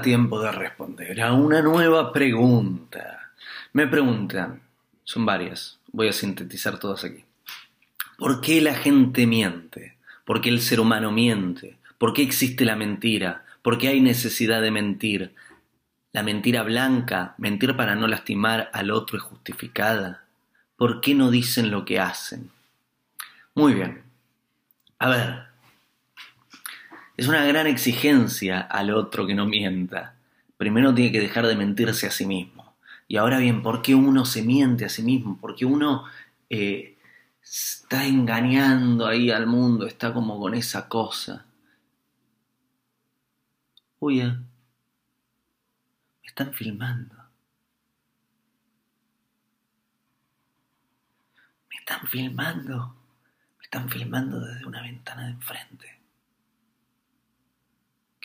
tiempo de responder a una nueva pregunta. Me preguntan, son varias, voy a sintetizar todas aquí. ¿Por qué la gente miente? ¿Por qué el ser humano miente? ¿Por qué existe la mentira? ¿Por qué hay necesidad de mentir? ¿La mentira blanca, mentir para no lastimar al otro es justificada? ¿Por qué no dicen lo que hacen? Muy bien. A ver, es una gran exigencia al otro que no mienta. Primero tiene que dejar de mentirse a sí mismo. Y ahora bien, ¿por qué uno se miente a sí mismo? Porque uno eh, está engañando ahí al mundo, está como con esa cosa. Uy, me están filmando. Me están filmando. Me están filmando desde una ventana de enfrente.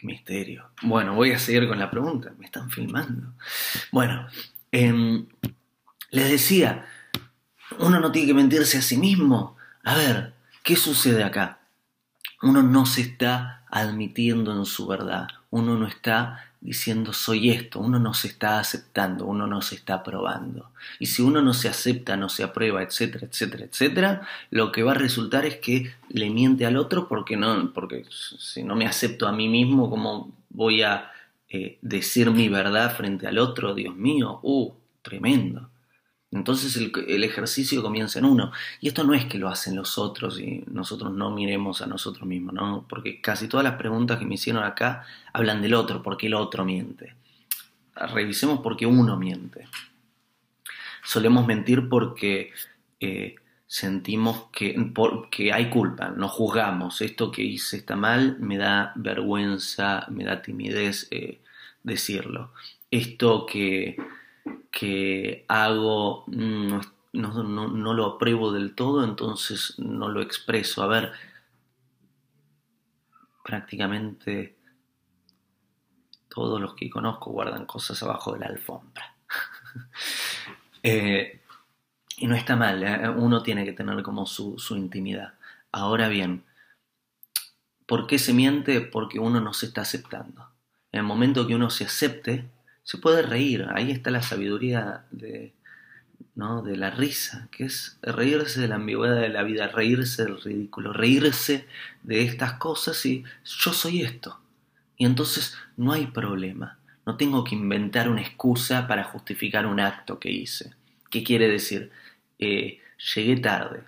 Misterio. Bueno, voy a seguir con la pregunta. Me están filmando. Bueno, em, les decía, uno no tiene que mentirse a sí mismo. A ver, ¿qué sucede acá? Uno no se está admitiendo en su verdad. Uno no está diciendo soy esto, uno no se está aceptando, uno no se está probando. Y si uno no se acepta, no se aprueba, etcétera, etcétera, etcétera, lo que va a resultar es que le miente al otro porque no, porque si no me acepto a mí mismo, ¿cómo voy a eh, decir mi verdad frente al otro? Dios mío, uh, tremendo. Entonces el, ejercicio comienza en uno. Y esto no es que lo hacen los otros y nosotros no miremos a nosotros mismos, ¿no? Porque casi todas las preguntas que me hicieron acá hablan del otro, porque el otro miente. Revisemos por qué uno miente. Solemos mentir porque eh, sentimos que, hay culpa, nos juzgamos. Esto que hice está mal, me da vergüenza, me da timidez eh, decirlo. Esto que que hago mm, no, lo apruebo del todo, entonces no lo expreso. A ver, prácticamente todos los que conozco guardan cosas abajo de la alfombra. Eh, y no está mal, ¿eh? uno tiene que tener como su, su intimidad. Ahora bien, ¿por qué se miente? Porque uno no se está aceptando. En el momento que uno se acepte, se puede reír. Ahí está la sabiduría de, ¿no? de la risa, que es reírse de la ambigüedad de la vida, reírse del ridículo, reírse de estas cosas y yo soy esto. Y entonces no hay problema. No tengo que inventar una excusa para justificar un acto que hice. ¿Qué quiere decir? Eh, llegué tarde.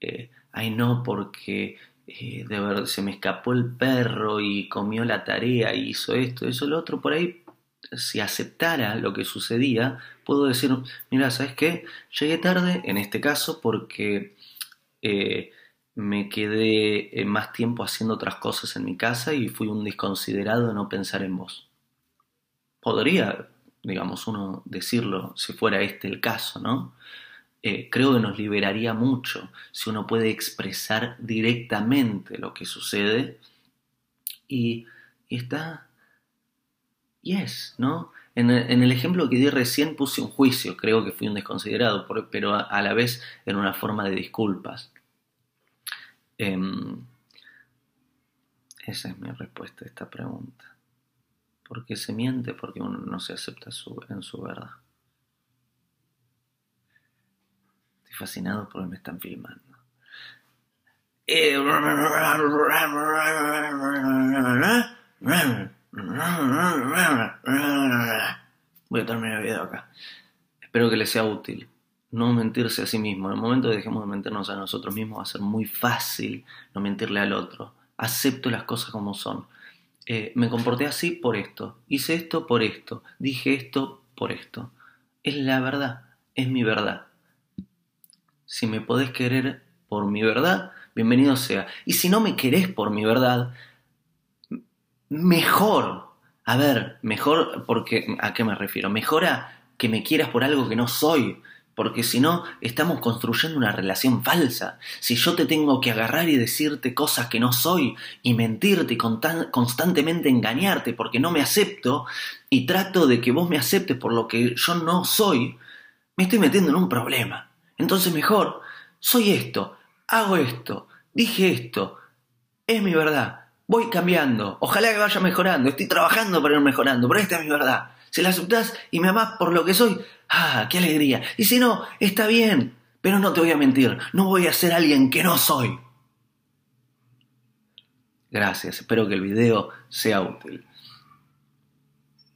Eh, ay no, porque eh, de verdad se me escapó el perro y comió la tarea y hizo esto, eso, lo otro. Por ahí si aceptara lo que sucedía, puedo decir, mira, ¿sabes qué? Llegué tarde, en este caso, porque eh, me quedé eh, más tiempo haciendo otras cosas en mi casa y fui un desconsiderado de no pensar en vos. Podría, digamos, uno decirlo si fuera este el caso, ¿no? Eh, creo que nos liberaría mucho si uno puede expresar directamente lo que sucede y, y está yes, ¿no? En el, ejemplo que di recién puse un juicio, creo que fui un desconsiderado, pero a, la vez en una forma de disculpas. Em, esa es mi respuesta a esta pregunta. ¿Por qué se miente? Porque uno no se acepta en su verdad. Estoy fascinado porque me están filmando. Eh, Voy a terminar el video acá. Espero que les sea útil. No mentirse a sí mismo. En el momento que dejemos de mentirnos a nosotros mismos va a ser muy fácil no mentirle al otro. Acepto las cosas como son. Eh, me comporté así por esto. Hice esto por esto. Dije esto por esto. Es la verdad. Es mi verdad. Si me podés querer por mi verdad, bienvenido sea. Y si no me querés por mi verdad, mejor. A ver, mejor porque ¿a qué me refiero? Mejor a que me quieras por algo que no soy, porque si no estamos construyendo una relación falsa. Si yo te tengo que agarrar y decirte cosas que no soy y mentirte y constantemente engañarte porque no me acepto y trato de que vos me aceptes por lo que yo no soy, me estoy metiendo en un problema. Entonces mejor, soy esto, hago esto, dije esto, es mi verdad, voy cambiando, ojalá que vaya mejorando, estoy trabajando para ir mejorando, pero esta es mi verdad. Si la aceptás y me amás por lo que soy, ¡ah, qué alegría! Y si no, está bien, pero no te voy a mentir, no voy a ser alguien que no soy. Gracias, espero que el video sea útil.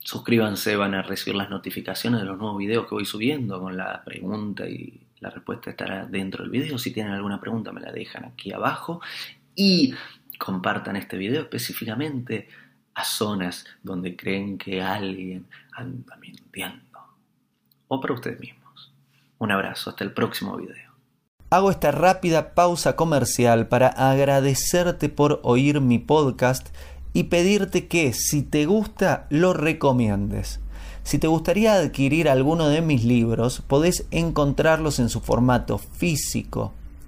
Suscríbanse, van a recibir las notificaciones de los nuevos videos que voy subiendo con la pregunta y la respuesta estará dentro del video. Si tienen alguna pregunta me la dejan aquí abajo y compartan este video específicamente a zonas donde creen que alguien anda mintiendo. O para ustedes mismos. Un abrazo, hasta el próximo video. Hago esta rápida pausa comercial para agradecerte por oír mi podcast y pedirte que si te gusta lo recomiendes. Si te gustaría adquirir alguno de mis libros, podés encontrarlos en su formato físico